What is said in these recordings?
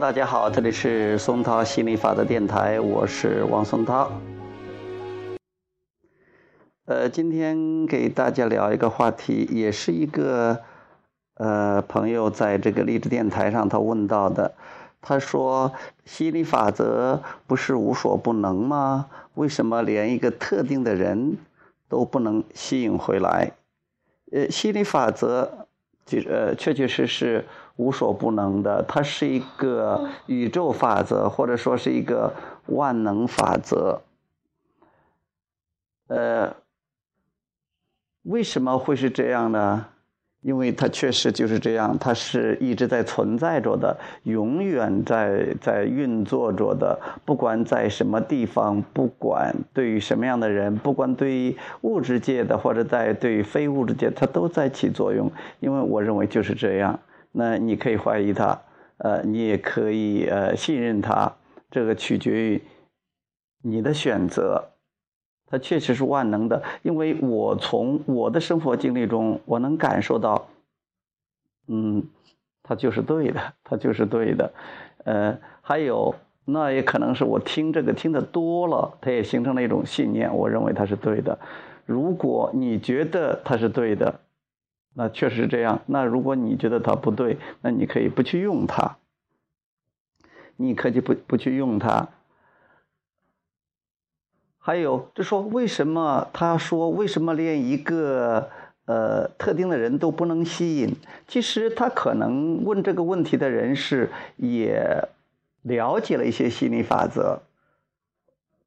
大家好，这里是松涛心理法则电台，我是王松涛。呃，今天给大家聊一个话题，也是一个呃朋友在这个励志电台上他问到的。他说：“心理法则不是无所不能吗？为什么连一个特定的人都不能吸引回来？”呃，心理法则就呃确确实实无所不能的，它是一个宇宙法则，或者说是一个万能法则。呃，为什么会是这样呢？因为它确实就是这样，它是一直在存在着的，永远在在运作着的。不管在什么地方，不管对于什么样的人，不管对于物质界的或者在对于非物质界，它都在起作用。因为我认为就是这样。那你可以怀疑他，呃，你也可以呃信任他，这个取决于你的选择。它确实是万能的，因为我从我的生活经历中，我能感受到，嗯，他就是对的，他就是对的，呃，还有那也可能是我听这个听的多了，他也形成了一种信念，我认为他是对的。如果你觉得他是对的，那确实这样。那如果你觉得它不对，那你可以不去用它，你可以不不去用它。还有，就说为什么他说为什么连一个呃特定的人都不能吸引？其实他可能问这个问题的人是也了解了一些心理法则。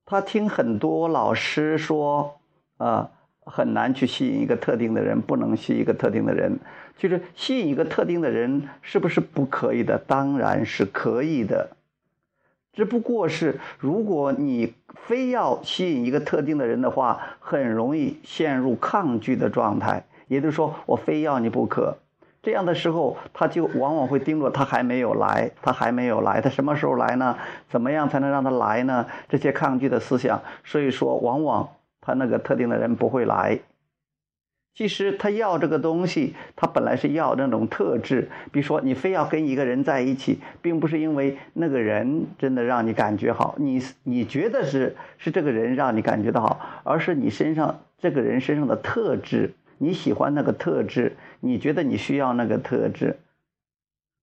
他听很多老师说啊，很难去吸引一个特定的人，不能吸一个特定的人。就是吸引一个特定的人是不是不可以的？当然是可以的。只不过是，如果你非要吸引一个特定的人的话，很容易陷入抗拒的状态。也就是说，我非要你不可。这样的时候，他就往往会盯着他还没有来，他还没有来，他什么时候来呢？怎么样才能让他来呢？这些抗拒的思想，所以说，往往他那个特定的人不会来。其实他要这个东西，他本来是要那种特质。比如说，你非要跟一个人在一起，并不是因为那个人真的让你感觉好，你你觉得是是这个人让你感觉到好，而是你身上这个人身上的特质，你喜欢那个特质，你觉得你需要那个特质。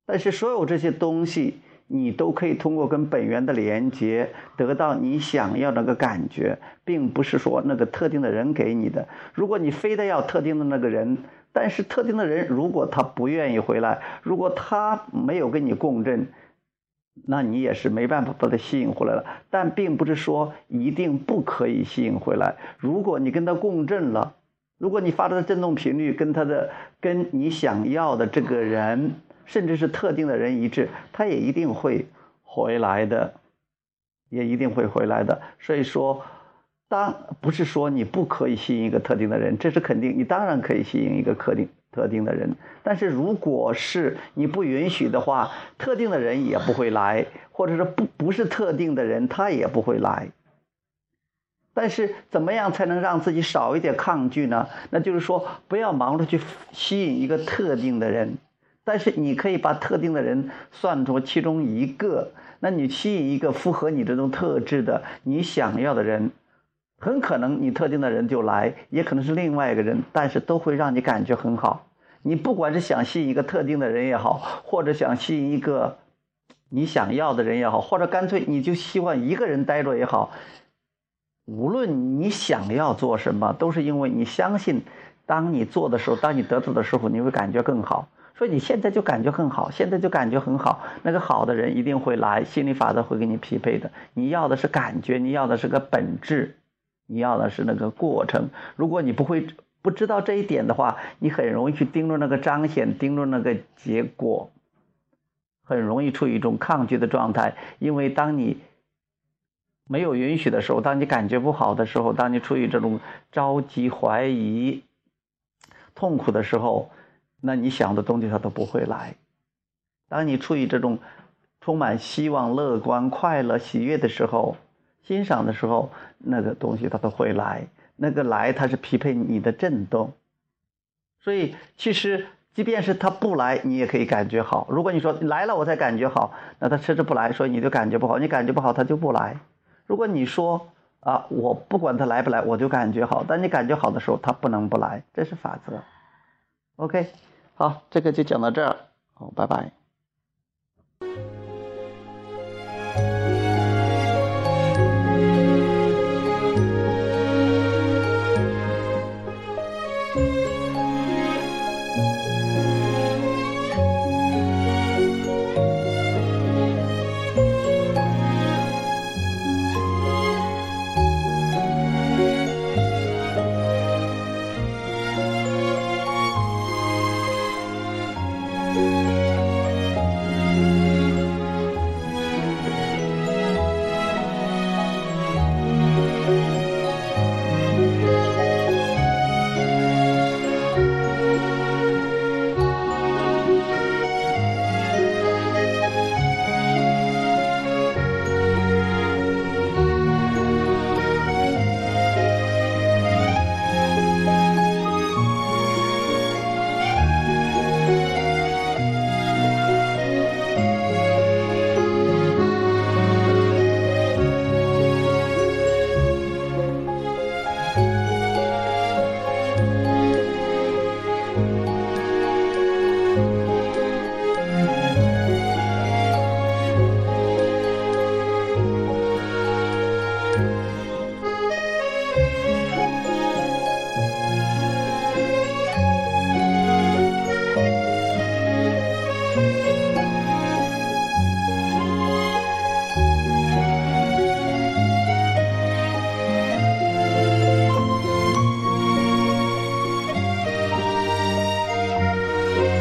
但是所有这些东西。你都可以通过跟本源的连接得到你想要那个感觉，并不是说那个特定的人给你的。如果你非得要特定的那个人，但是特定的人如果他不愿意回来，如果他没有跟你共振，那你也是没办法把他吸引回来了。但并不是说一定不可以吸引回来。如果你跟他共振了，如果你发出的振动频率跟他的跟你想要的这个人。甚至是特定的人一致，他也一定会回来的，也一定会回来的。所以说，当不是说你不可以吸引一个特定的人，这是肯定，你当然可以吸引一个特定特定的人。但是如果是你不允许的话，特定的人也不会来，或者是不不是特定的人，他也不会来。但是怎么样才能让自己少一点抗拒呢？那就是说，不要忙着去吸引一个特定的人。但是你可以把特定的人算作其中一个，那你吸引一个符合你这种特质的你想要的人，很可能你特定的人就来，也可能是另外一个人，但是都会让你感觉很好。你不管是想吸引一个特定的人也好，或者想吸引一个你想要的人也好，或者干脆你就希望一个人待着也好，无论你想要做什么，都是因为你相信，当你做的时候，当你得到的时候，你会感觉更好。所以你现在就感觉很好，现在就感觉很好，那个好的人一定会来，心理法则会给你匹配的。你要的是感觉，你要的是个本质，你要的是那个过程。如果你不会不知道这一点的话，你很容易去盯着那个彰显，盯着那个结果，很容易处于一种抗拒的状态。因为当你没有允许的时候，当你感觉不好的时候，当你处于这种着急、怀疑、痛苦的时候。那你想的东西它都不会来。当你处于这种充满希望乐观快乐喜悦的时候欣赏的时候那个东西它都会来。那个来它是匹配你的振动。所以其实即便是它不来你也可以感觉好。如果你说来了我才感觉好那它迟迟不来所以你就感觉不好。你感觉不好它就不来。如果你说啊我不管它来不来我就感觉好。当你感觉好的时候它不能不来这是法则。Ok 好这个就讲到这儿好拜拜。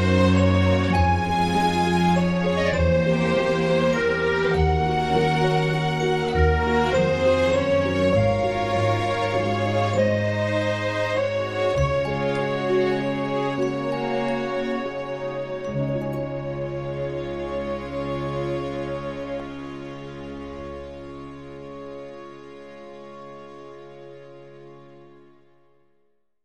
Música